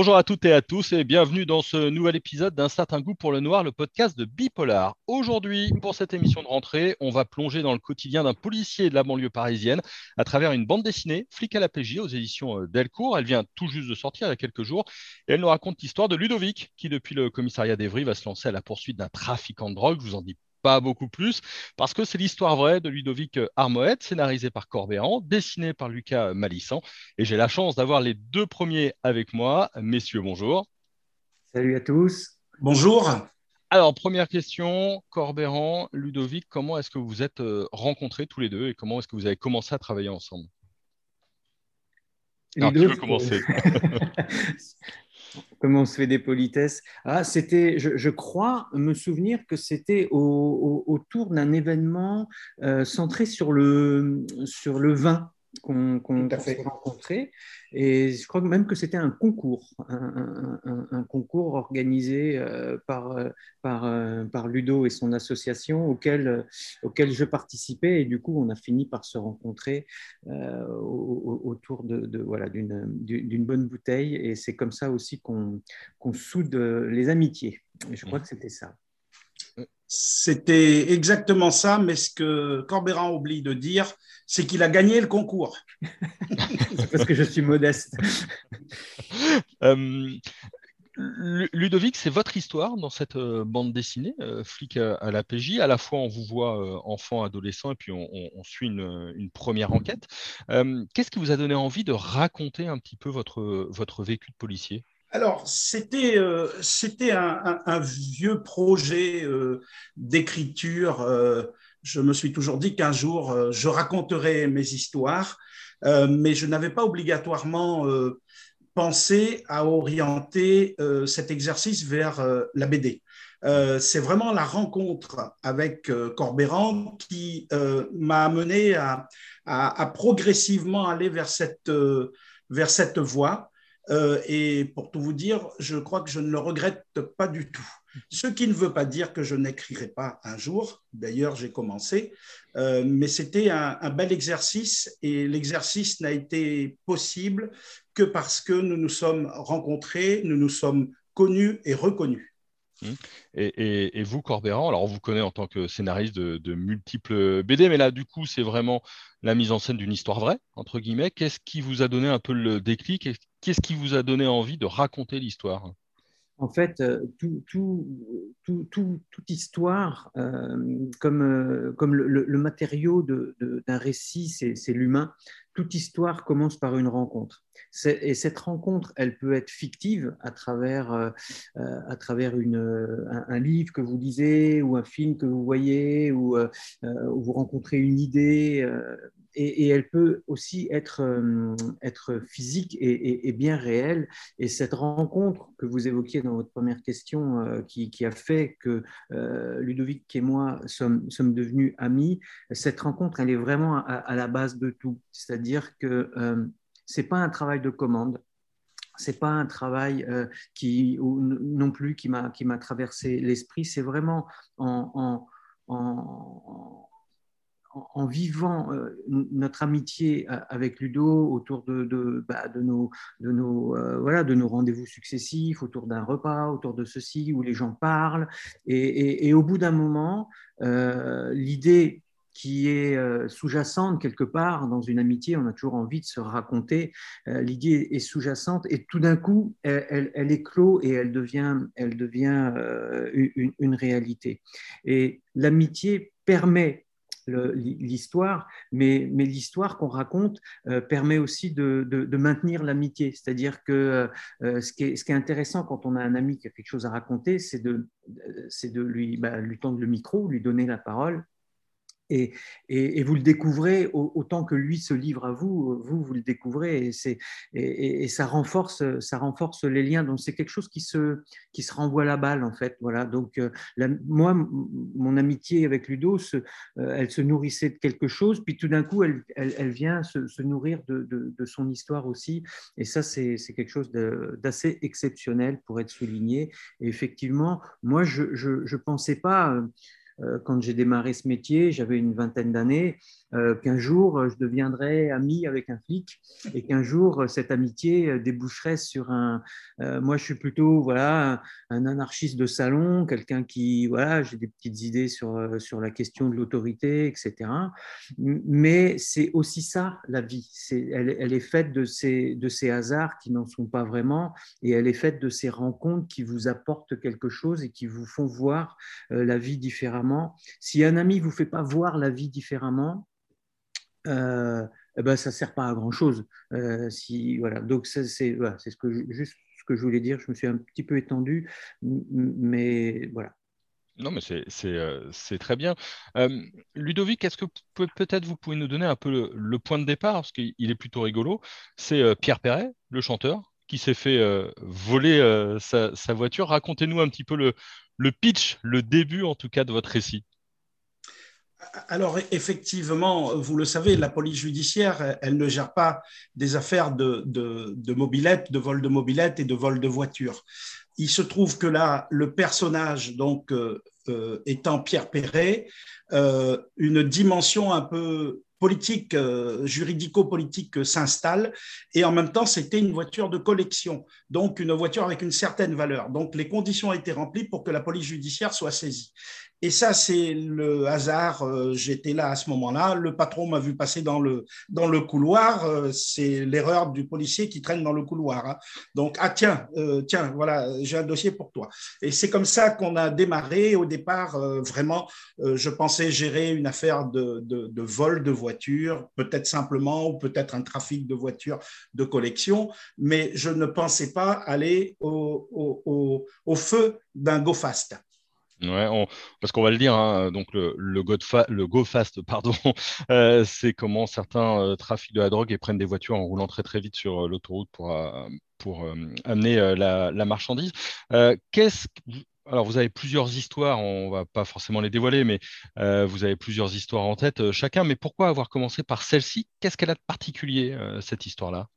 Bonjour à toutes et à tous et bienvenue dans ce nouvel épisode d'un certain goût pour le noir, le podcast de Bipolar. Aujourd'hui, pour cette émission de rentrée, on va plonger dans le quotidien d'un policier de la banlieue parisienne à travers une bande dessinée, Flic à la PJ, aux éditions euh, Delcourt. Elle vient tout juste de sortir il y a quelques jours et elle nous raconte l'histoire de Ludovic qui, depuis le commissariat d'Evry, va se lancer à la poursuite d'un trafiquant de drogue. Je vous en dis pas beaucoup plus, parce que c'est l'histoire vraie de Ludovic Armoët, scénarisé par Corbéran, dessiné par Lucas Malissant. Et j'ai la chance d'avoir les deux premiers avec moi. Messieurs, bonjour. Salut à tous. Bonjour. Alors, première question, Corbéran, Ludovic, comment est-ce que vous vous êtes euh, rencontrés tous les deux et comment est-ce que vous avez commencé à travailler ensemble? Alors, tu veux commencer? comment on se fait des politesses. Ah, c'était, je, crois me souvenir que c'était autour d'un événement euh, centré sur le, sur le vin qu'on a s'est rencontré. Et je crois même que c'était un concours, un, concours organisé euh, par, euh, par, euh, par, Ludo et son association auquel, auquel je participais. Et du coup, on a fini par se rencontrer autour de, voilà, d'une bonne bouteille. Et c'est comme ça aussi qu'on soude les amitiés. Et je crois mmh. que c'était ça. C'était exactement ça, mais ce que Corbéran oublie de dire, c'est qu'il a gagné le concours. parce que je suis modeste. Euh, Ludovic, c'est votre histoire dans cette euh, bande dessinée, euh, Flic à, la PJ. À la fois, on vous voit enfant, adolescent, et puis on, suit une, première enquête. Qu'est-ce qui vous a donné envie de raconter un petit peu votre, votre vécu de policier? Alors, c'était euh, un, vieux projet euh, d'écriture. Euh, je me suis toujours dit qu'un jour, je raconterai mes histoires, mais je n'avais pas obligatoirement pensé à orienter cet exercice vers la BD. C'est vraiment la rencontre avec Corbéran qui m'a amené à, à, progressivement aller vers cette, vers cette voie. Euh, et pour tout vous dire, je crois que je ne le regrette pas du tout. Ce qui ne veut pas dire que je n'écrirai pas un jour. D'ailleurs, j'ai commencé. Euh, mais c'était un, bel exercice et l'exercice n'a été possible que parce que nous nous sommes rencontrés, nous nous sommes connus et reconnus. Mmh. Et, vous, Corbéran, alors on vous connaît en tant que scénariste de, de multiples BD, mais là, du coup, c'est vraiment la mise en scène d'une histoire vraie, entre guillemets. Qu'est-ce qui vous a donné un peu le déclic Qu'est-ce qui vous a donné envie de raconter l'histoire? En fait, euh, toute histoire, euh, euh, comme le, matériau d'un récit, c'est l'humain, toute histoire commence par une rencontre. Et cette rencontre, elle peut être fictive à travers, à travers une, un, livre que vous lisez ou un film que vous voyez ou vous rencontrez une idée et, elle peut aussi être, euh, physique et, bien réelle. Et cette rencontre que vous évoquiez dans votre première question, euh, qui, a fait que euh, Ludovic et moi sommes, devenus amis, cette rencontre, elle est vraiment à, la base de tout. C'est-à-dire que ce n'est pas un travail de commande, c'est pas un travail qui non plus qui m'a traversé l'esprit. C'est vraiment en, en, en, vivant euh, notre amitié euh, avec Ludo autour de, bah, nos, euh, voilà, nos rendez-vous successifs, autour d'un repas, autour de ceci, où les gens parlent. Et, au bout d'un moment, l'idée qui est sous-jacente quelque part dans une amitié, on a toujours envie de se raconter, l'idée est sous-jacente et tout d'un coup, elle, elle, éclot et elle devient, elle devient une réalité. Et l'amitié permet l'histoire, mais, mais l'histoire qu'on raconte euh, permet aussi de, de, maintenir l'amitié. C'est-à-dire que euh, ce, qui est, ce, qui est, intéressant quand on a un ami qui a quelque chose à raconter, c'est de, de lui, bah, lui tendre le micro, lui donner la parole et, vous le découvrez autant que lui se livre à vous, vous, vous le découvrez et, ça, renforce, ça renforce les liens. Donc c'est quelque chose qui se, qui se renvoie la balle en fait. Voilà. Donc euh, moi, mon amitié avec Ludo, euh, elle se nourrissait de quelque chose, puis tout d'un coup, elle, elle, vient se, nourrir de, de, de, son histoire aussi. Et ça, c'est quelque chose d'assez exceptionnel pour être souligné. Et effectivement, moi, je ne pensais pas... Euh, quand j'ai démarré ce métier, j'avais une vingtaine d'années, qu'un jour je deviendrais ami avec un flic et qu'un jour cette amitié déboucherait sur un. moi, je suis plutôt voilà un, anarchiste de salon, quelqu'un qui voilà, j'ai des petites idées sur sur la question de l'autorité, etc. Mais c'est aussi ça la vie. Elle, elle, est faite de ces de ces hasards qui n'en sont pas vraiment, et elle est faite de ces rencontres qui vous apportent quelque chose et qui vous font voir la vie différemment. Si un ami vous fait pas voir la vie différemment, euh, eh ben, ça ne sert pas à grand chose. Euh. Donc, c'est voilà, ce que juste ce que je voulais dire. Je me suis un petit peu étendu, mais voilà. Non, mais c'est euh, très bien. Ludovic, est-ce que peut-être vous pouvez nous donner un peu le, point de départ, parce qu'il est plutôt rigolo. C'est Pierre Perret, le chanteur, qui s'est fait voler sa, sa, voiture. Racontez-nous un petit peu le, le pitch, le début en tout cas de votre récit. Alors effectivement, vous le savez, la police judiciaire, elle ne gère pas des affaires de, de, de mobilette, de vol de mobilette et de vol de voiture. Il se trouve que là, le personnage, donc euh, euh, étant Pierre Perret, euh, une dimension un peu politique, juridico-politique s'installe, et en même temps, c'était une voiture de collection, donc une voiture avec une certaine valeur. Donc les conditions ont été remplies pour que la police judiciaire soit saisie. Et ça, c'est le hasard. Euh, j'étais là à ce moment-là. Le patron m'a vu passer dans le, dans le couloir. Euh, c'est l'erreur du policier qui traîne dans le couloir. Hein. Donc, ah tiens, euh, tiens, voilà, j'ai un dossier pour toi. Et c'est comme ça qu'on a démarré. Au départ, vraiment, je pensais gérer une affaire de, de, vol de voitures, peut-être simplement, ou peut-être un trafic de voitures de collection. Mais je ne pensais pas aller au, au, au feu d'un go fast. Ouais, parce qu'on va le dire, hein, donc le, Go Fast, pardon, euh, c'est comment certains euh, trafiquent de la drogue et prennent des voitures en roulant très très vite sur euh, l'autoroute pour, amener la, marchandise. qu'est-ce alors, vous avez plusieurs histoires, on va pas forcément les dévoiler, mais vous avez plusieurs histoires en tête chacun. Mais pourquoi avoir commencé par celle-ci? Qu'est-ce qu'elle a de particulier, cette histoire-là?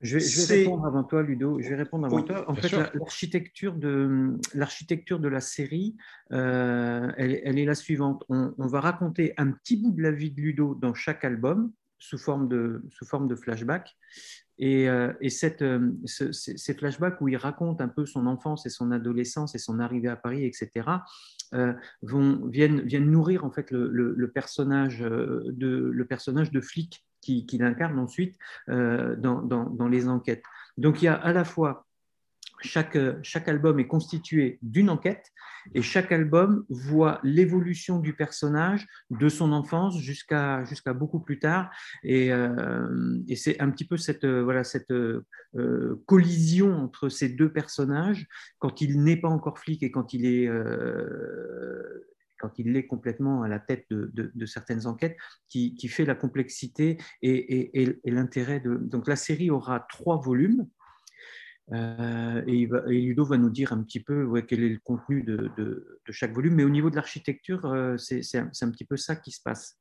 Je vais, répondre avant toi, Ludo. Je vais répondre avant toi. En fait, l'architecture de, l'architecture de la série, euh, elle, est la suivante. On, va raconter un petit bout de la vie de Ludo dans chaque album sous forme de, sous forme de flashback. Et, euh, et cette, euh, ces flashbacks où il raconte un peu son enfance et son adolescence et son arrivée à Paris, etc., vont, viennent, viennent nourrir en fait le, le, personnage de, le personnage de flic qui, incarne ensuite euh, dans, les enquêtes. Donc il y a à la fois chaque, chaque album est constitué d'une enquête et chaque album voit l'évolution du personnage de son enfance jusqu'à jusqu'à beaucoup plus tard. Et, euh, c'est un petit peu cette, voilà, cette euh, collision entre ces deux personnages quand il n'est pas encore flic et quand il est quand il est complètement à la tête de, certaines enquêtes, qui, fait la complexité et, l'intérêt de... Donc la série aura trois volumes. Euh, et, Ludo va nous dire un petit peu quel est le contenu de, chaque volume. Mais au niveau de l'architecture, euh, c'est un, petit peu ça qui se passe.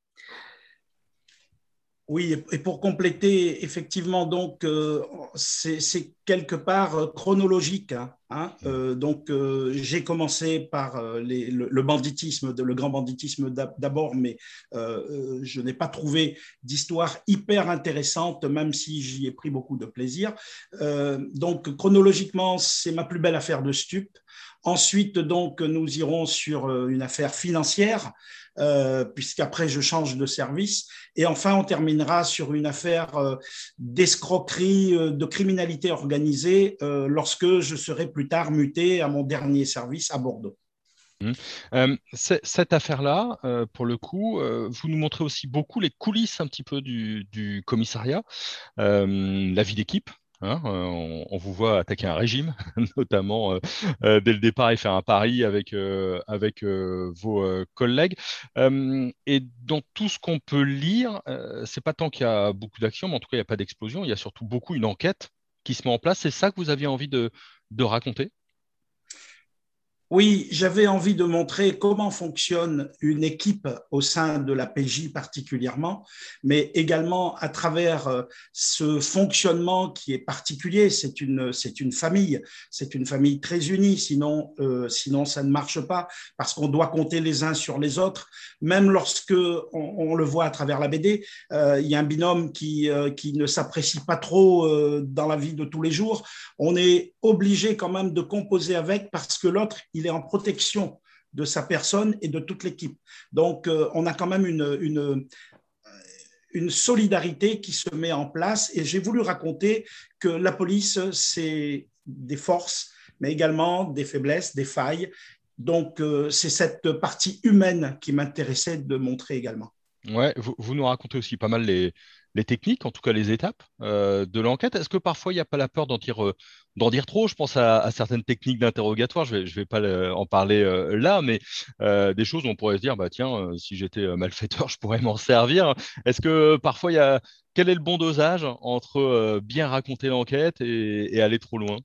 Oui, et pour compléter, effectivement, donc, euh, c'est quelque part euh, chronologique. Hein, hein. Mmh. Euh, donc, j'ai commencé par le, banditisme, le grand banditisme d'abord, mais je n'ai pas trouvé d'histoire hyper intéressante, même si j'y ai pris beaucoup de plaisir. donc, chronologiquement, c'est ma plus belle affaire de stup. Ensuite, donc, nous irons sur une affaire financière euh, puisqu'après je change de service. Et enfin, on terminera sur une affaire euh, d'escroquerie, euh, de criminalité organisée lorsque je serai plus tard muté à mon dernier service à Bordeaux. Mmh. cette affaire-là, pour le coup, vous nous montrez aussi beaucoup les coulisses un petit peu du, du commissariat, la vie d'équipe, Hein, euh, on, vous voit attaquer un régime, notamment euh, euh, dès le départ et faire un pari avec, avec vos collègues. et dans tout ce qu'on peut lire, c'est pas tant qu'il y a beaucoup d'actions, mais en tout cas, il n'y a pas d'explosion. Il y a surtout beaucoup une enquête qui se met en place. C'est ça que vous aviez envie de, raconter? Oui, j'avais envie de montrer comment fonctionne une équipe au sein de la PJ particulièrement, mais également à travers euh, ce fonctionnement qui est particulier. C'est une, c'est une famille, c'est une famille très unie, sinon, euh, sinon ça ne marche pas, parce qu'on doit compter les uns sur les autres. Même lorsque on, le voit à travers la BD, euh, il y a un binôme qui, qui ne s'apprécie pas trop dans la vie de tous les jours. On est obligé quand même de composer avec parce que l'autre, il est en protection de sa personne et de toute l'équipe. Donc, euh, on a quand même une, une, une, solidarité qui se met en place. Et j'ai voulu raconter que la police, c'est des forces, mais également des faiblesses, des failles. Donc, euh, c'est cette partie humaine qui m'intéressait de montrer également. Ouais, vous, vous, nous racontez aussi pas mal les, techniques, en tout cas les étapes euh, de l'enquête. Est-ce que parfois il n'y a pas la peur d'en dire, euh, dire, trop? Je pense à, certaines techniques d'interrogatoire, je ne vais, pas en parler euh, là, mais des choses où on pourrait se dire, bah, tiens, si j'étais malfaiteur, je pourrais m'en servir. Est-ce que parfois il y a... Quel est le bon dosage entre bien raconter l'enquête et aller trop loin?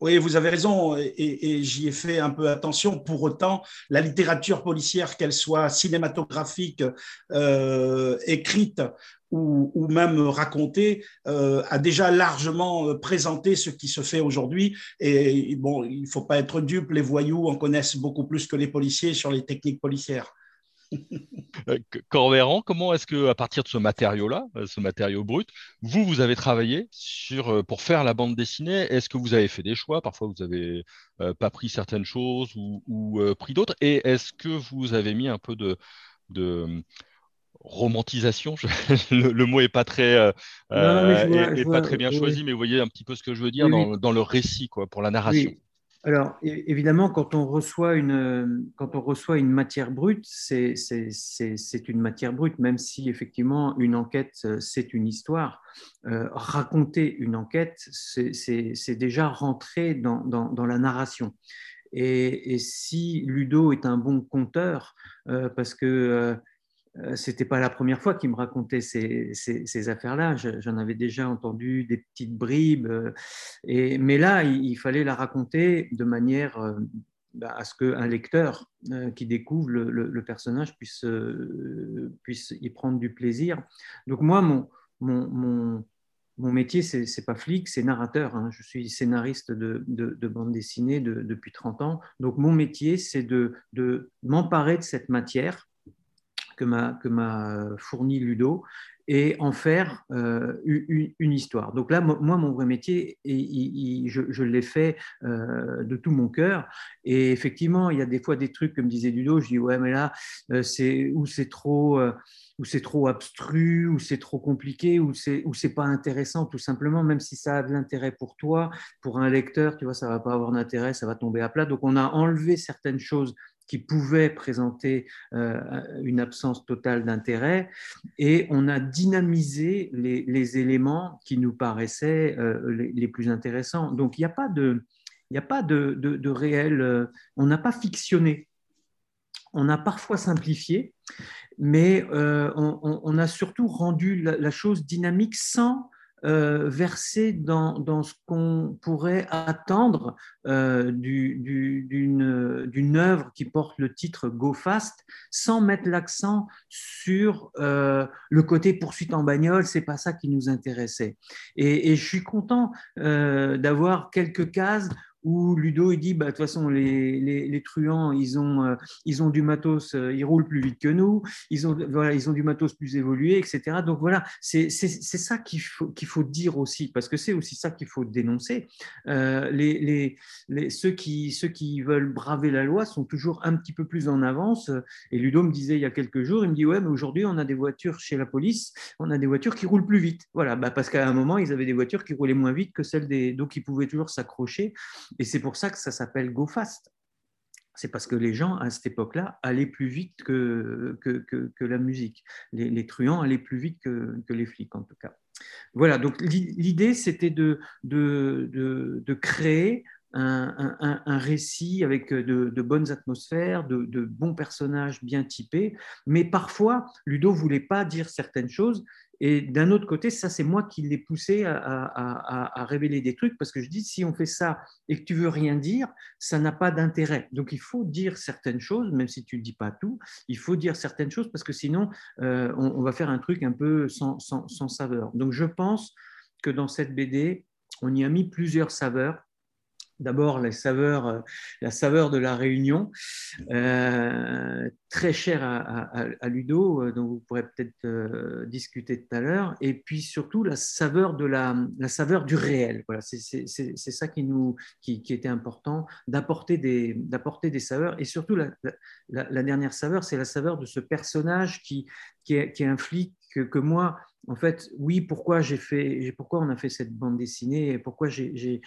Oui, vous avez raison, et, j'y ai fait un peu attention. Pour autant, la littérature policière, qu'elle soit cinématographique, euh, écrite ou, même racontée, euh, a déjà largement présenté ce qui se fait aujourd'hui. Et bon, il ne faut pas être dupe, les voyous en connaissent beaucoup plus que les policiers sur les techniques policières. Euh, Corvéran, comment est-ce que, à partir de ce matériau-là, euh, ce matériau brut, vous, vous avez travaillé sur, euh, pour faire la bande dessinée? Est-ce que vous avez fait des choix? Parfois, vous n'avez pas pris certaines choses ou, pris d'autres. Et est-ce que vous avez mis un peu de, de romantisation? Le, mot est pas très, pas très bien choisi, mais vous voyez un petit peu ce que je veux dire dans, dans, le récit, quoi, pour la narration. Alors, évidemment, quand on reçoit une, quand on reçoit une matière brute, c'est une matière brute, même si effectivement une enquête, c'est une histoire. Euh, raconter une enquête, c'est déjà rentrer dans, dans, la narration. Et, et, si Ludo est un bon conteur, euh, parce que euh, euh, c'était pas la première fois qu'il me racontait ces, ces, affaires-là. J'en avais déjà entendu des petites bribes. Euh, et, mais là, il, fallait la raconter de manière euh, bah, à ce qu'un lecteur qui découvre le, personnage puisse, puisse y prendre du plaisir. Donc moi, mon, mon, mon, mon métier, c'est pas flic, c'est narrateur. Hein. Je suis scénariste de, de, bande dessinée depuis 30 ans. Donc mon métier, c'est de m'emparer de cette matière que m'a fourni Ludo et en faire euh, une, histoire. Donc là, moi, mon vrai métier, je, l'ai fait euh, de tout mon cœur. Et effectivement, il y a des fois des trucs, comme disait Ludo, je dis, ouais, mais là, euh, c'est ou c'est trop ou c'est trop abstru, ou c'est trop compliqué, ou c'est ou c'est pas intéressant tout simplement, même si ça a de l'intérêt pour toi, pour un lecteur, tu vois, ça va pas avoir d'intérêt, ça va tomber à plat. Donc on a enlevé certaines choses qui pouvaient présenter euh, une absence totale d'intérêt, et on a dynamisé les, éléments qui nous paraissaient euh, les, plus intéressants. Donc il n'y a pas de, il a pas de, de, réel, euh, on n'a pas fictionné. On a parfois simplifié, mais on, a surtout rendu la chose dynamique sans euh, versé dans, dans ce qu'on pourrait attendre euh, d'une œuvre qui porte le titre Go Fast, sans mettre l'accent sur euh, le côté poursuite en bagnole, c'est pas ça qui nous intéressait. Et, et je suis content d'avoir quelques cases où Ludo il dit bah, de toute façon les, les, truands ils ont, euh, ils ont du matos, euh, ils roulent plus vite que nous, ils ont, voilà, ils ont du matos plus évolué, etc. Donc voilà, c'est ça qu'il faut, qu'il faut dire aussi, parce que c'est aussi ça qu'il faut dénoncer. Euh, les, les, ceux, qui, ceux qui veulent braver la loi sont toujours un petit peu plus en avance. Et Ludo me disait il y a quelques jours, il me dit ouais, mais aujourd'hui on a des voitures chez la police, on a des voitures qui roulent plus vite. Voilà, bah, parce qu'à un moment ils avaient des voitures qui roulaient moins vite que celles des, donc ils pouvaient toujours s'accrocher. Et c'est pour ça que ça s'appelle Go Fast. C'est parce que les gens, à cette époque-là, allaient plus vite que, que, la musique. Les, truands allaient plus vite que, les flics, en tout cas. Voilà, donc l'idée, c'était de, de, de, créer un, récit avec de, bonnes atmosphères, de, bons personnages bien typés, mais parfois, Ludo voulait pas dire certaines choses. Et d'un autre côté, ça, c'est moi qui l'ai poussé à, révéler des trucs parce que je dis, si on fait ça et que tu veux rien dire, ça n'a pas d'intérêt. Donc, il faut dire certaines choses, même si tu ne dis pas tout, il faut dire certaines choses parce que sinon, euh, on, va faire un truc un peu sans, sans saveur. Donc, je pense que dans cette BD, on y a mis plusieurs saveurs D'abord, la saveur, euh, la saveur de la réunion, euh, très chère à, Ludo, euh, dont vous pourrez peut-être discuter tout à l'heure, et puis surtout la saveur, de la, la saveur du réel. Voilà, c'est ça qui, nous, qui, était important, d'apporter des, des saveurs, et surtout la, dernière saveur, c'est la saveur de ce personnage qui, qui, est, qui un flic que moi, en fait, oui, pourquoi j'ai fait, pourquoi on a fait cette bande dessinée et pourquoi je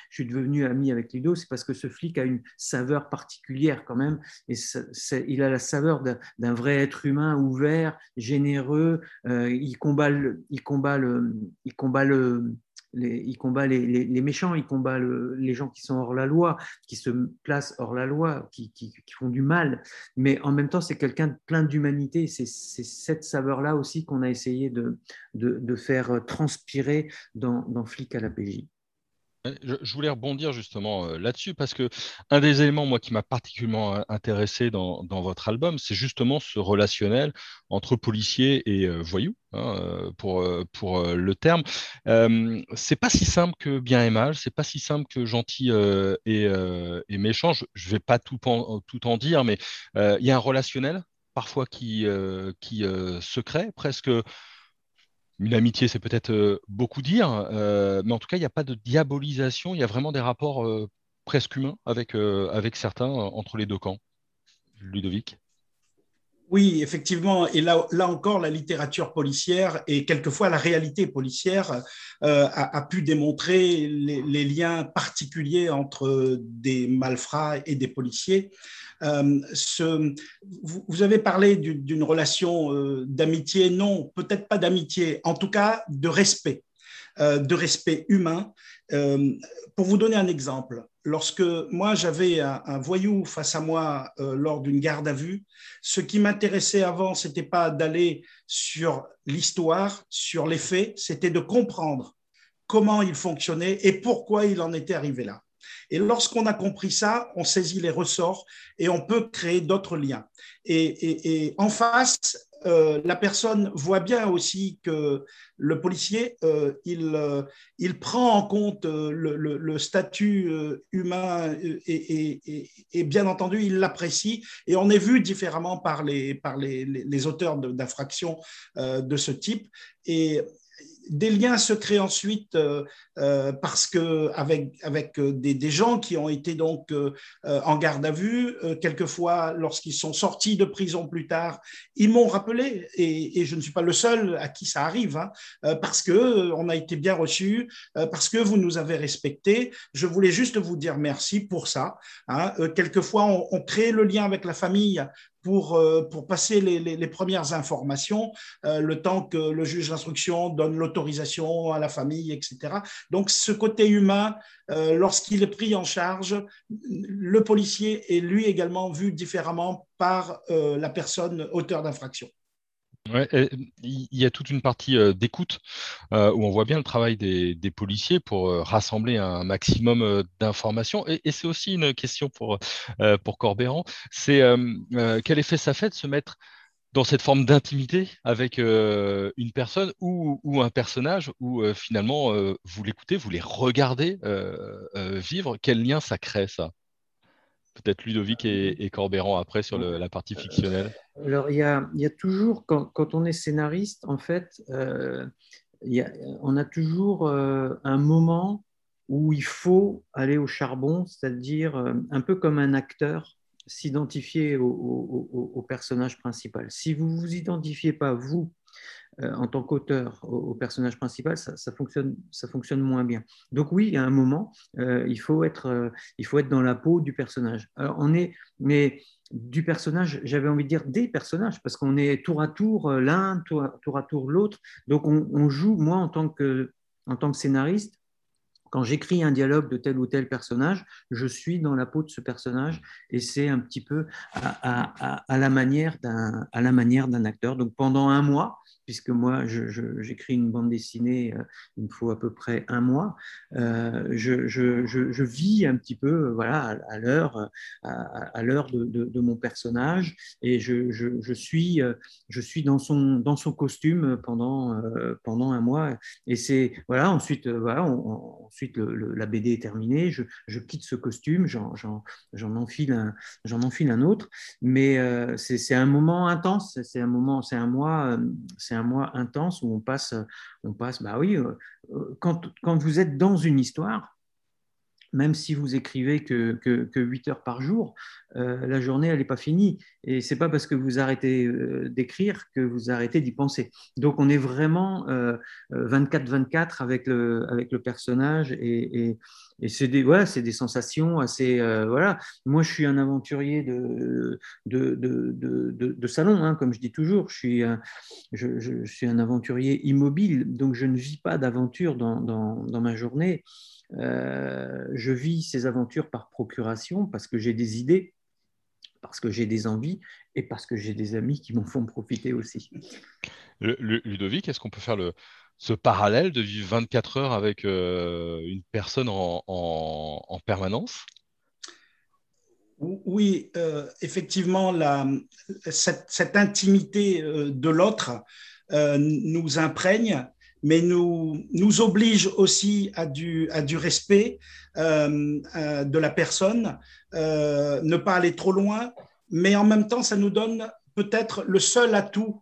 suis devenu ami avec Ludo, c'est parce que ce flic a une saveur particulière quand même, et il a la saveur d'un vrai être humain ouvert, généreux. Euh, il combat il combat le, il combat le, il combat les, méchants, il combat les gens qui sont hors la loi, qui se placent hors la loi, qui, font du mal. Mais en même temps, c'est quelqu'un de plein d'humanité. C'est cette saveur-là aussi qu'on a essayé de, faire transpirer dans, dans Flic à la PJ. Je, voulais rebondir justement euh, là-dessus parce que un des éléments moi qui m'a particulièrement euh, intéressé dans, votre album, c'est justement ce relationnel entre policier et euh, voyou, hein, pour, pour le terme. c'est pas si simple que bien et mal, c'est pas si simple que gentil et, méchant. Je, ne vais pas tout tout en dire, mais il y a un relationnel parfois qui, qui se crée presque une amitié, c'est peut-être euh, beaucoup dire, euh, mais en tout cas, il n'y a pas de diabolisation, il y a vraiment des rapports euh, presque humains avec, avec certains entre les deux camps. Ludovic? Oui, effectivement. Et là, là encore, la littérature policière et quelquefois la réalité policière a, pu démontrer les, liens particuliers entre des malfrats et des policiers. Euh, vous, avez parlé d'une relation euh, d'amitié, non, peut-être pas d'amitié, en tout cas de respect, euh, de respect humain. Pour vous donner un exemple, lorsque moi j'avais un, voyou face à moi lors d'une garde à vue, ce qui m'intéressait avant, c'était pas d'aller sur l'histoire, sur les faits, c'était de comprendre comment il fonctionnait et pourquoi il en était arrivé là. Et lorsqu'on a compris ça, on saisit les ressorts et on peut créer d'autres liens. Et, en face, euh, la personne voit bien aussi que le policier, euh, il, euh, il, prend en compte le, statut humain et, bien entendu, il l'apprécie. Et on est vu différemment par les auteurs d'infractions de ce type. Et des liens se créent ensuite euh, euh, parce que avec, avec euh, des, gens qui ont été donc en garde à vue, quelquefois lorsqu'ils sont sortis de prison plus tard, ils m'ont rappelé et, je ne suis pas le seul à qui ça arrive hein, parce que on a été bien reçus, parce que vous nous avez respectés. Je voulais juste vous dire merci pour ça. Hein. quelquefois on, crée le lien avec la famille pour, euh, pour passer les, les, premières informations, euh, le temps que le juge d'instruction donne l'autorisation à la famille, etc. Donc ce côté humain, euh, lorsqu'il est pris en charge, le policier est lui également vu différemment par la personne auteur d'infraction. Il y a toute une partie euh, d'écoute euh, où on voit bien le travail des, policiers pour euh, rassembler un maximum d'informations. Et, c'est aussi une question pour, pour Corbéran, c'est quel effet ça fait de se mettre dans cette forme d'intimité avec une personne ou, un personnage où finalement vous l'écoutez, vous les regardez vivre, quel lien ça crée ça? Peut-être Ludovic et, et, Corbéran après sur la partie fictionnelle. Alors, il y a, toujours, quand, on est scénariste, en fait, euh, on a toujours euh, un moment où il faut aller au charbon, c'est-à-dire euh, un peu comme un acteur s'identifier au, personnage principal. Si vous ne vous identifiez pas, vous, euh, en tant qu'auteur au, personnage principal, ça, fonctionne, ça fonctionne moins bien. Donc oui, a un moment, euh, il, faut être, euh, il faut être dans la peau du personnage. Alors, on est, mais du personnage, j'avais envie de dire des personnages, parce qu'on est tour à tour l'un, tour, à tour l'autre. Donc on, joue, moi en tant que scénariste, quand j'écris un dialogue de tel ou tel personnage, je suis dans la peau de ce personnage et c'est un petit peu à, la manière d'un acteur. Donc pendant un mois, puisque moi, j'écris une bande dessinée, euh, il me faut à peu près un mois. Euh, je, vis un petit peu voilà, à, l'heure à, l'heure de, mon personnage et je, suis, je suis dans, son, dans son costume pendant, euh, pendant un mois. Et c'est, voilà, ensuite, voilà, ensuite la BD est terminée, je, quitte ce costume, j'en enfile, un, enfile un autre, mais c'est un moment intense, c'est un moment, c'est un mois, c'est mois intense où on passe, on passe bah oui, euh, euh, quand, quand vous êtes dans une histoire, même si vous écrivez que, que, que 8 heures par jour, euh, la journée, elle n'est pas finie. Et c'est pas parce que vous arrêtez d'écrire que vous arrêtez d'y penser. Donc, on est vraiment 24-24 avec le, avec le personnage et, et c'est des, voilà, c'est des sensations assez. Euh, voilà. Moi, je suis un aventurier de, de, de, de, salon, hein, comme je dis toujours. Je suis, je, suis un aventurier immobile, donc je ne vis pas d'aventure dans, dans, dans, ma journée. Euh, je vis ces aventures par procuration parce que j'ai des idées, parce que j'ai des envies et parce que j'ai des amis qui m'en font profiter aussi. Ludovic, est-ce qu'on peut faire le, ce parallèle de vivre 24 heures avec euh, une personne en, permanence? Oui, euh, effectivement, cette, intimité euh, de l'autre nous imprègne, mais nous, nous oblige aussi à du respect de la personne, ne pas aller trop loin, mais en même temps, ça nous donne peut-être le seul atout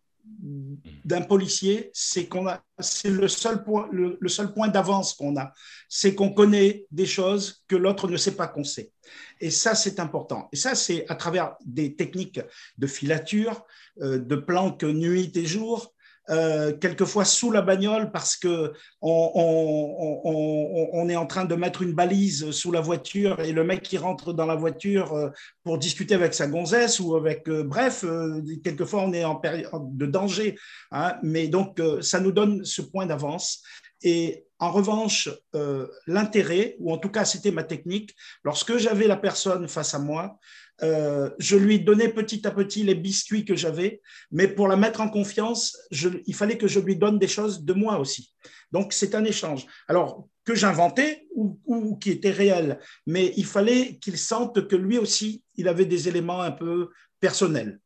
d'un policier, c'est qu'on a, c'est le seul point, le, seul point d'avance qu'on a, c'est qu'on connaît des choses que l'autre ne sait pas qu'on sait. Et ça, c'est important. Et ça, c'est à travers des techniques de filature, euh, de planque nuit et jour, euh, quelquefois sous la bagnole parce que on, est en train de mettre une balise sous la voiture et le mec qui rentre dans la voiture euh, pour discuter avec sa gonzesse ou avec euh, bref quelquefois on est en période de danger hein. mais donc ça nous donne ce point d'avance et en revanche, l'intérêt, ou en tout cas c'était ma technique, lorsque j'avais la personne face à moi, euh, je lui donnais petit à petit les biscuits que j'avais, mais pour la mettre en confiance, il fallait que je lui donne des choses de moi aussi. Donc c'est un échange. Alors que j'inventais ou, ou, qui était réel, mais il fallait qu'il sente que lui aussi, il avait des éléments un peu personnels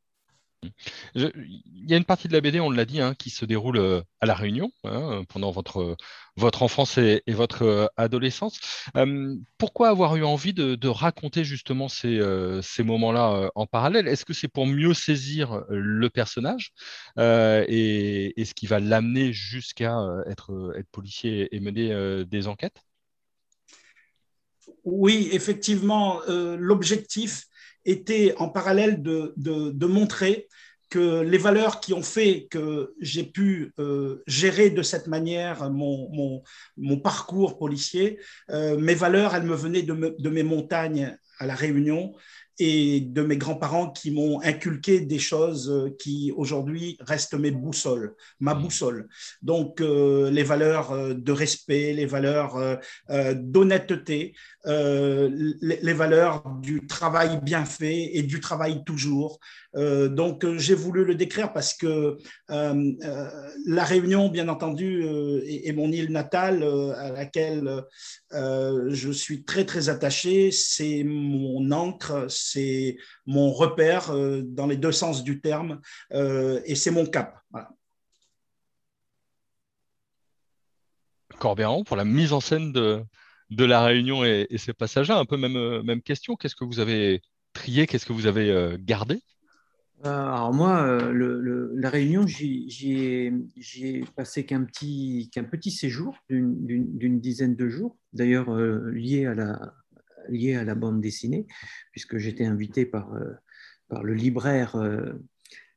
il y a une partie de la BD, on l'a dit, hein, qui se déroule euh, à La Réunion hein, pendant votre, votre enfance et, votre euh, adolescence. Euh, pourquoi avoir eu envie de, raconter justement ces, moments-là en parallèle? Est-ce que c'est pour mieux saisir le personnage et, ce qui va l'amener jusqu'à être, être policier et mener des enquêtes? Oui, effectivement, l'objectif était en parallèle de, de, montrer que les valeurs qui ont fait que j'ai pu euh, gérer de cette manière mon, mon, parcours policier, euh, mes valeurs, elles me venaient de, mes montagnes à la Réunion et de mes grands-parents qui m'ont inculqué des choses euh, qui aujourd'hui restent mes boussoles, ma mmh. boussole. Donc euh, les valeurs euh, de respect, les valeurs d'honnêteté, les, valeurs du travail bien fait et du travail toujours. donc j'ai voulu le décrire parce que la Réunion, bien entendu, est, est, mon île natale à laquelle je suis très très attaché. C'est mon encre c'est mon repère euh, dans les deux sens du terme euh, et c'est mon cap. Voilà. pour la mise en scène de, de la réunion et, ces passages-là, un peu même, euh, même question. Qu'est-ce que vous avez trié Qu'est-ce que vous avez gardé? Alors moi, la Réunion, j'y ai, passé qu'un petit, qu'un petit séjour d'une dizaine de jours, d'ailleurs lié à la, lié à la bande dessinée, puisque j'étais invité par, euh, par le libraire. Euh,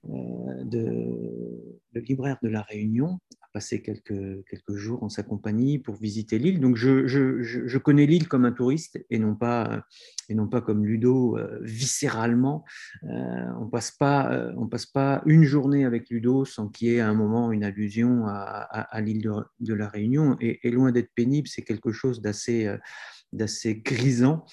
euh, de, le libraire de la Réunion à passer quelques, quelques jours en sa compagnie pour visiter l'île. Donc je, je, je, connais l'île comme un touriste et non pas, et non pas comme Ludo viscéralement. on passe pas, passe pas une journée avec Ludo sans qu'il y ait à un moment une allusion à, à, l'île de, de, la Réunion. Et loin d'être pénible, c'est quelque chose d'assez d'assez grisant.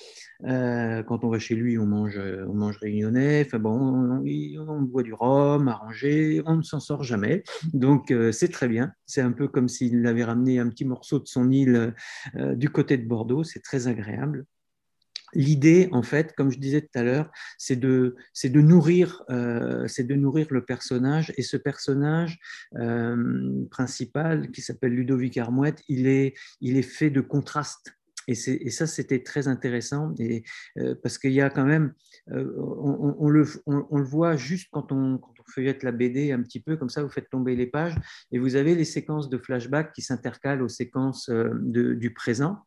Euh, quand on va chez lui, on mange, on mange réunionnais, enfin bon, on, boit du rhum, arrangé, on ne s'en sort jamais. Donc euh, c'est très bien. C'est un peu comme s'il avait ramené un petit morceau de son île euh, du côté de Bordeaux. C'est très agréable. L'idée, en fait, comme je disais tout à l'heure, c'est de, de, nourrir, c'est de nourrir le personnage. Et ce personnage principal, qui s'appelle Ludovic Armouette, il est, il est fait de contrastes et, ça, c'était très intéressant et, euh, parce qu'il y a quand même, euh, on, le, on, le, voit juste quand on, quand on, feuillette la BD un petit peu, comme ça, vous faites tomber les pages et vous avez les séquences de flashback qui s'intercalent aux séquences euh, de, du présent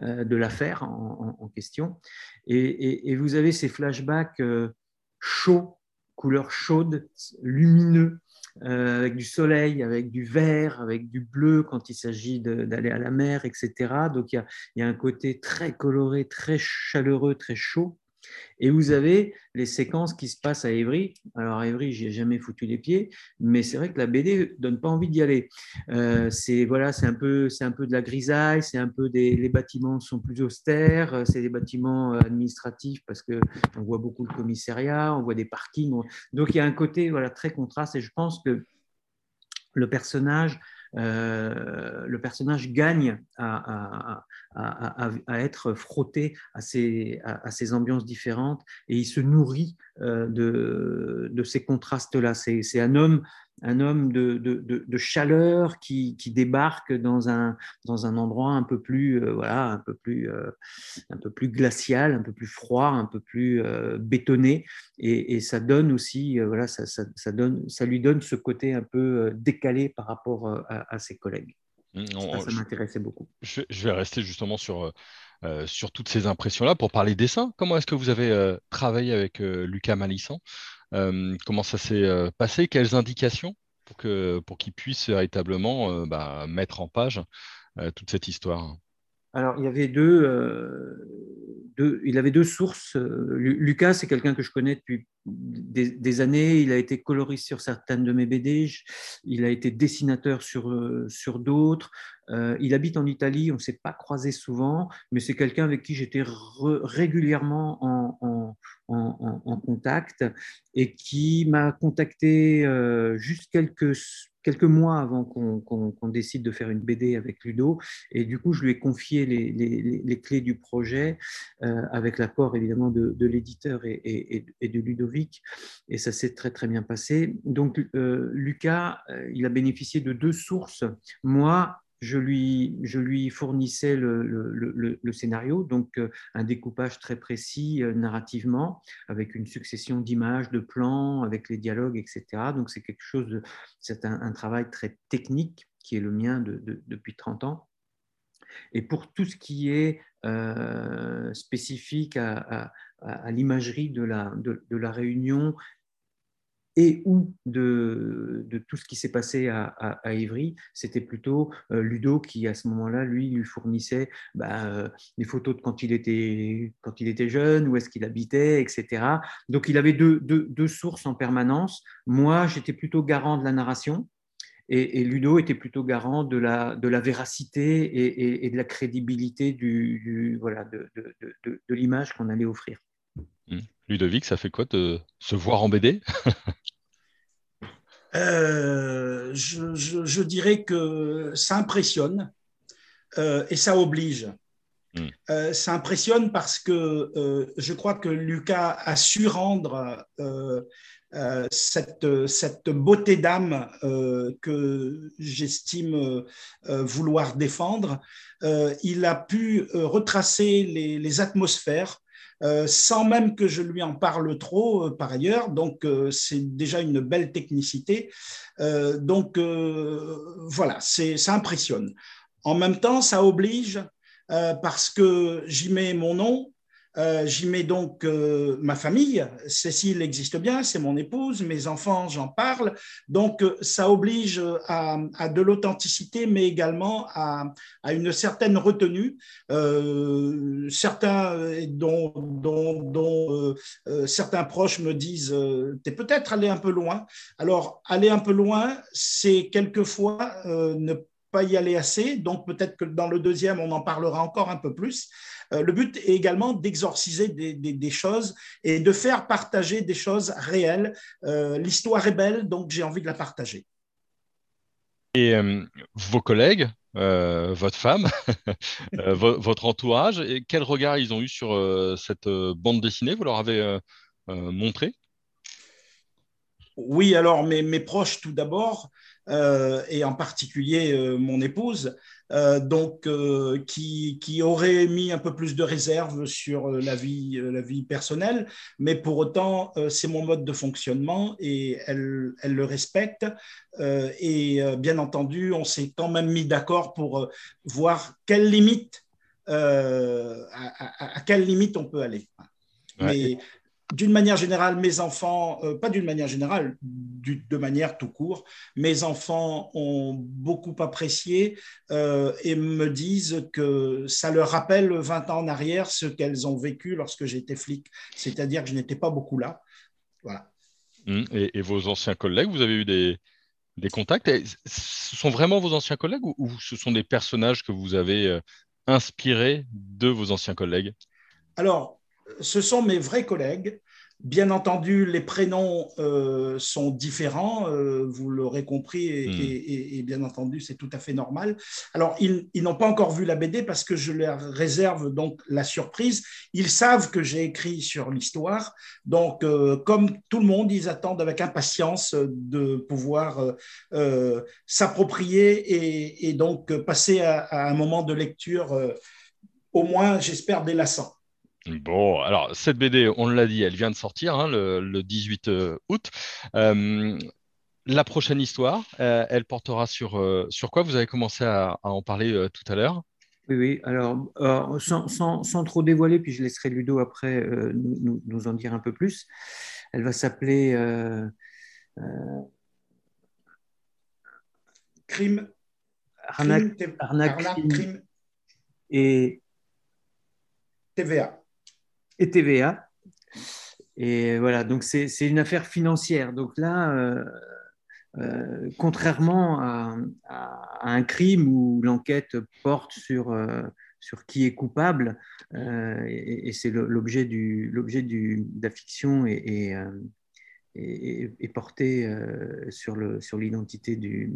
de l'affaire en, question. Et, et, vous avez ces flashbacks chauds, couleurs chaudes, lumineux, euh, avec du soleil, avec du vert, avec du bleu quand il s'agit d'aller à la mer, etc. Donc il y, a, un côté très coloré, très chaleureux, très chaud. Et vous avez les séquences qui se passent à Évry. Alors, à Évry, j'y ai jamais foutu les pieds, mais c'est vrai que la BD donne pas envie d'y aller. Euh, c'est voilà, un peu, un peu de la grisaille, c'est un peu des, les bâtiments sont plus austères, c'est des bâtiments administratifs parce que on voit beaucoup le commissariat, on voit des parkings. Donc, il y a un côté voilà très contraste. Et je pense que le personnage euh, le personnage gagne à, être frotté à ces, ambiances différentes et il se nourrit euh, de, de ces contrastes-là. C'est un homme un homme de, de, chaleur qui, qui, débarque dans un, dans un endroit un peu plus, euh, voilà, un peu plus, euh, un peu plus glacial, un peu plus froid, un peu plus euh, bétonné, et, et, ça donne aussi, voilà, ça, ça, ça, donne, ça lui donne ce côté un peu décalé par rapport à, ses collègues. Mmh, ça, m'intéressait beaucoup. Je, vais rester justement sur, sur toutes ces impressions-là pour parler dessin. Comment est-ce que vous avez travaillé avec Lucas Malissan? euh, comment ça s'est euh, passé? Quelles indications pour qu'il pour puisse véritablement euh, bah, mettre en page toute cette histoire? Alors, il y avait il avait deux sources. Lucas, c'est quelqu'un que je connais depuis des, années. Il a été coloriste sur certaines de mes BD. Il a été dessinateur sur, sur d'autres. il habite en Italie. On ne s'est pas croisé souvent, mais c'est quelqu'un avec qui j'étais régulièrement en, en, contact et qui m'a contacté euh, juste quelques, quelques mois avant qu'on décide de faire une BD avec Ludo. Et du coup, je lui ai confié les, les, les clés du projet euh, avec l'accord évidemment de, de l'éditeur et, et, et, de Ludovic. Et ça s'est très très bien passé. Donc, euh, Lucas, il a bénéficié de deux sources. Moi, je lui, je lui fournissais le, scénario, donc euh, un découpage très précis euh, narrativement, avec une succession d'images, de plans, avec les dialogues, etc. Donc c'est quelque chose, c'est un, travail très technique qui est le mien de, depuis 30 ans. Et pour tout ce qui est euh, spécifique à, l'imagerie de la, réunion et ou de, tout ce qui s'est passé à, à, c'était plutôt euh, Ludo qui, à ce moment-là, lui, lui fournissait bah, euh, des photos de quand il était, quand il était jeune, où est-ce qu'il habitait, etc. Donc, il avait deux sources en permanence. Moi, j'étais plutôt garant de la narration. Et, Ludo était plutôt garant de la, de la véracité et, et, de la crédibilité du, du voilà, de, de, de, de l'image qu'on allait offrir. Mmh. Ludovic, ça fait quoi de se voir en BD euh, je, dirais que ça impressionne euh, et ça oblige. Hmm. Euh, ça impressionne parce que je crois que Lucas a su rendre cette, cette, beauté d'âme que j'estime vouloir défendre. il a pu retracer les, atmosphères euh, sans même que je lui en parle trop euh, par ailleurs. Donc, euh, c'est déjà une belle technicité. donc, voilà, ça impressionne. En même temps, ça oblige parce que j'y mets mon nom. Euh, j'y mets donc euh, ma famille. Cécile existe bien, c'est mon épouse, mes enfants, j'en parle. Donc, euh, ça oblige à, de l'authenticité, mais également à, une certaine retenue. certains dont, dont, certains proches me disent tu es peut-être allé un peu loin. Alors, aller un peu loin, c'est quelquefois ne pas y aller assez. Donc, peut-être que dans le deuxième, on en parlera encore un peu plus. Euh, le but est également d'exorciser des, choses et de faire partager des choses réelles. Euh, l'histoire est belle, donc j'ai envie de la partager. Et euh, vos collègues, votre femme, votre entourage, et quel regard ils ont eu sur cette bande dessinée? Vous leur avez montré? Oui, alors mes proches tout d'abord, et en particulier mon épouse, euh, donc euh, qui, qui, aurait mis un peu plus de réserve sur euh, la vie, la vie personnelle, mais pour autant, c'est mon mode de fonctionnement et elle, elle le respecte. et bien entendu, on s'est quand même mis d'accord pour voir quelle limite, à, quelle limite on peut aller. Mais d'une manière générale, mes enfants, euh, pas d'une manière générale, de manière tout court, mes enfants ont beaucoup apprécié euh, et me disent que ça leur rappelle 20 ans en arrière ce qu'elles ont vécu lorsque j'étais flic, c'est-à-dire que je n'étais pas beaucoup là. Voilà. Hum, et, vos anciens collègues, vous avez eu des, contacts? Ce sont vraiment vos anciens collègues ou, ce sont des personnages que vous avez euh, inspirés de vos anciens collègues? Alors, ce sont mes vrais collègues. Bien entendu, les prénoms euh, sont différents, euh, vous l'aurez compris, et, hmm. bien entendu, c'est tout à fait normal. Alors, ils, n'ont pas encore vu la BD parce que je leur réserve donc la surprise. Ils savent que j'ai écrit sur l'histoire, donc euh, comme tout le monde, ils attendent avec impatience de pouvoir s'approprier et, donc passer à, à, un moment de lecture, au moins, j'espère, délassant. Bon, alors cette BD, on l'a dit, elle vient de sortir hein, le, 18 euh, août. Euh, la prochaine histoire, euh, elle portera sur, sur quoi? Vous avez commencé à, en parler tout à l'heure. Oui, oui. Alors, sans, trop dévoiler, puis je laisserai Ludo après nous, en dire un peu plus. Elle va s'appeler Crime. Arnaque, crime, et TVA et TVA. Et voilà, donc c'est une affaire financière. Donc là, euh, euh, contrairement à, un crime où l'enquête porte sur, euh, sur qui est coupable, et, c'est l'objet de la fiction et, et, porté sur l'identité sur du,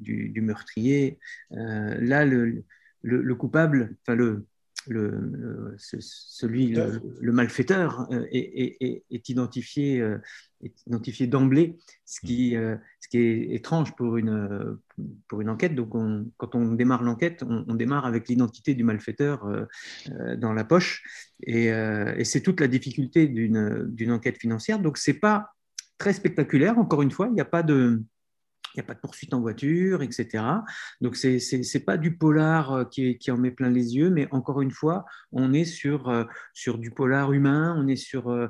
du, du, meurtrier, là, le, le, le coupable, enfin le, le, celui, le, malfaiteur euh, est, est, identifié, euh, est identifié d'emblée, ce qui, euh, ce qui est étrange pour une, pour une enquête. Donc, quand on démarre l'enquête, on, démarre avec l'identité du malfaiteur dans la poche, et, et c'est toute la difficulté d'une enquête financière. Donc, c'est pas très spectaculaire. Encore une fois, il n'y a pas de il n'y a pas de poursuite en voiture, etc. Donc, ce n'est pas du polar euh, qui, qui, en met plein les yeux, mais encore une fois, on est sur, euh, sur du polar humain, on est sur euh,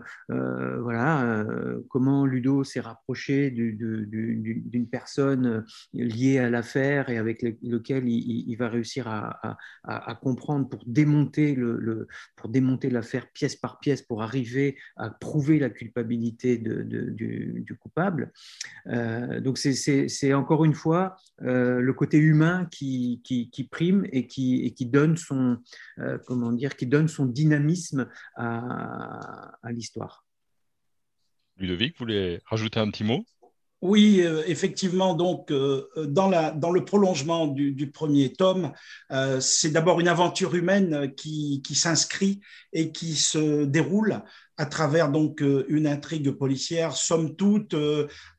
voilà, comment Ludo s'est rapproché d'une personne liée à l'affaire et avec lequel il, va réussir à, à, comprendre pour démonter l'affaire le, démonter pièce par pièce pour arriver à prouver la culpabilité de, du, coupable. donc, c'est c'est encore une fois euh, le côté humain qui, prime et qui, et qui, donne son, euh, comment dire, qui donne son dynamisme à, à l'histoire. Ludovic, vous voulez rajouter un petit mot? Oui, euh, effectivement, donc dans, la, dans, le prolongement du, premier tome, c'est d'abord une aventure humaine qui, qui s'inscrit et qui se déroule à travers donc une intrigue policière, somme toute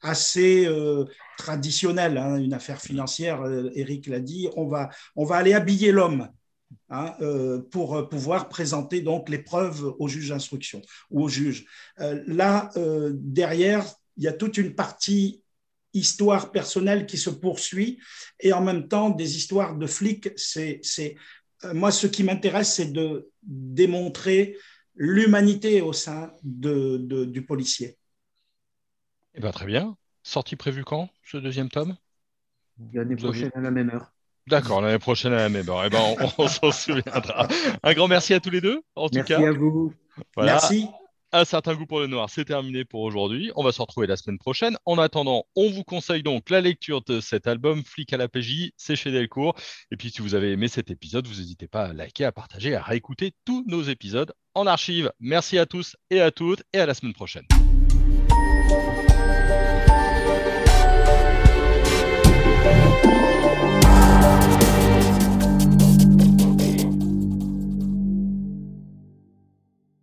assez traditionnelle, hein, une affaire financière, Eric l'a dit, on va, on va aller habiller l'homme. Hein, pour pouvoir présenter donc les preuves au juge d'instruction ou au juge. là, derrière, il y a toute une partie histoire personnelle qui se poursuit et en même temps des histoires de flics. C'est, moi, ce qui m'intéresse, c'est de démontrer l'humanité au sein de, du policier. Eh ben, très bien. Sortie prévue quand, ce deuxième tome? L'année prochaine à la même heure. D'accord, l'année prochaine à la même heure. Eh ben, on, s'en souviendra. Un grand merci à tous les deux, en tout merci cas. Merci à vous. Merci. Un certain goût pour le noir, c'est terminé pour aujourd'hui. On va se retrouver la semaine prochaine. En attendant, on vous conseille donc la lecture de cet album Flic à la PJ, c'est chez Delcourt. Et puis, si vous avez aimé cet épisode, vous n'hésitez pas à liker, à partager, à réécouter tous nos épisodes en archive. Merci à tous et à toutes et à la semaine prochaine.